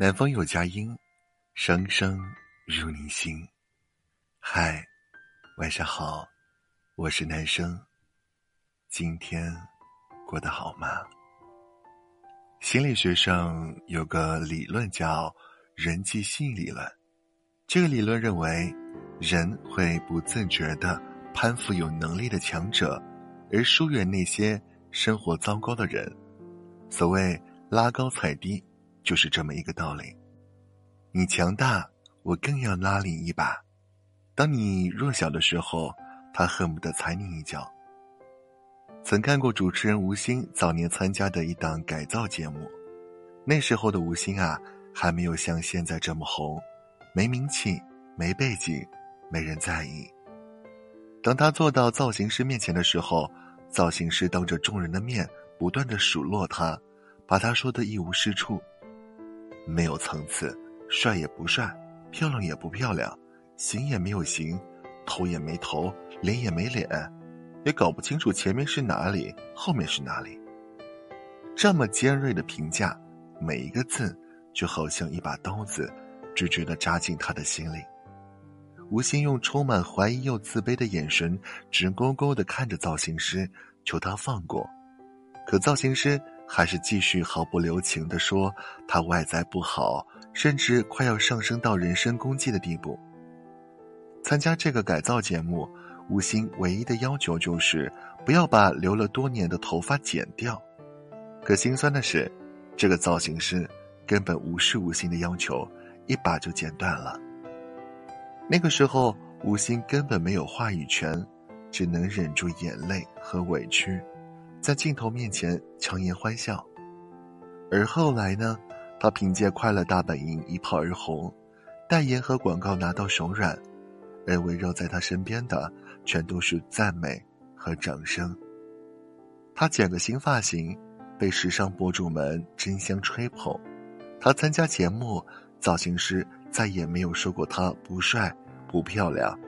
南方有佳音，声声入你心。嗨，晚上好，我是男生。今天过得好吗？心理学上有个理论叫人际吸引理论，这个理论认为，人会不自觉的攀附有能力的强者，而疏远那些生活糟糕的人。所谓拉高踩低，就是这么一个道理。你强大，我更要拉你一把；当你弱小的时候，他恨不得踩你一脚。曾看过主持人吴昕早年参加的一档改造节目，那时候的吴昕啊，还没有像现在这么红，没名气，没背景，没人在意。当他坐到造型师面前的时候，造型师当着众人的面不断的数落他，把他说的一无是处，没有层次，帅也不帅，漂亮也不漂亮，型也没有型，头也没头，脸也没脸。也搞不清楚前面是哪里，后面是哪里。这么尖锐的评价，每一个字就好像一把刀子，直直的扎进他的心里。吴昕用充满怀疑又自卑的眼神，直勾勾的看着造型师，求他放过。可造型师还是继续毫不留情的说他外在不好，甚至快要上升到人身攻击的地步。参加这个改造节目。吴昕唯一的要求就是不要把留了多年的头发剪掉，可心酸的是，这个造型师根本无视吴昕的要求，一把就剪断了。那个时候，吴昕根本没有话语权，只能忍住眼泪和委屈，在镜头面前强颜欢笑。而后来呢，他凭借《快乐大本营》一炮而红，代言和广告拿到手软，而围绕在他身边的。全都是赞美和掌声。他剪个新发型，被时尚博主们争相吹捧。他参加节目，造型师再也没有说过他不帅、不漂亮，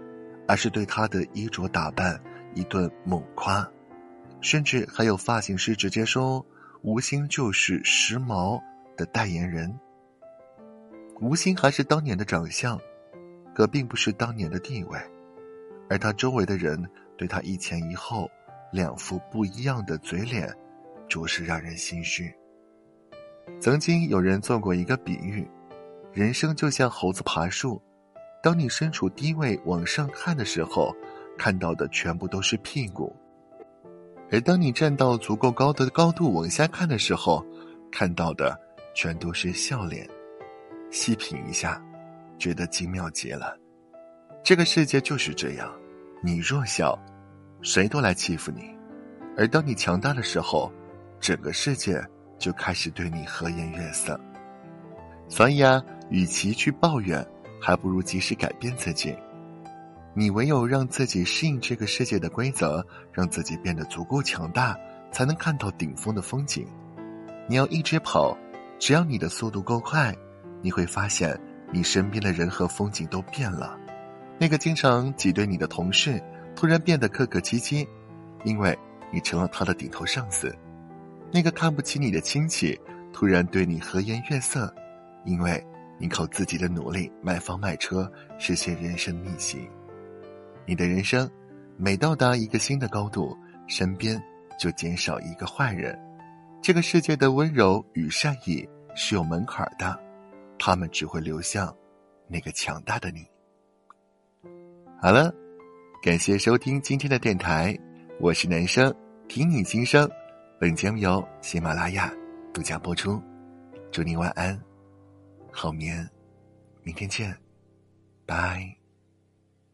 而是对他的衣着打扮一顿猛夸，甚至还有发型师直接说吴昕就是时髦的代言人。吴昕还是当年的长相，可并不是当年的地位。而他周围的人对他一前一后两副不一样的嘴脸，着实让人心虚。曾经有人做过一个比喻：人生就像猴子爬树，当你身处低位往上看的时候，看到的全部都是屁股；而当你站到足够高的高度往下看的时候，看到的全都是笑脸。细品一下，觉得精妙极了。这个世界就是这样。你弱小，谁都来欺负你；而当你强大的时候，整个世界就开始对你和颜悦色。所以啊，与其去抱怨，还不如及时改变自己。你唯有让自己适应这个世界的规则，让自己变得足够强大，才能看到顶峰的风景。你要一直跑，只要你的速度够快，你会发现你身边的人和风景都变了。那个经常挤兑你的同事，突然变得客客气气，因为你成了他的顶头上司；那个看不起你的亲戚，突然对你和颜悦色，因为你靠自己的努力买房买车，实现人生逆袭。你的人生每到达一个新的高度，身边就减少一个坏人。这个世界的温柔与善意是有门槛的，他们只会流向那个强大的你。好了，感谢收听今天的电台，我是男生，听你心声。本节目由喜马拉雅独家播出，祝你晚安，好眠，明天见，拜。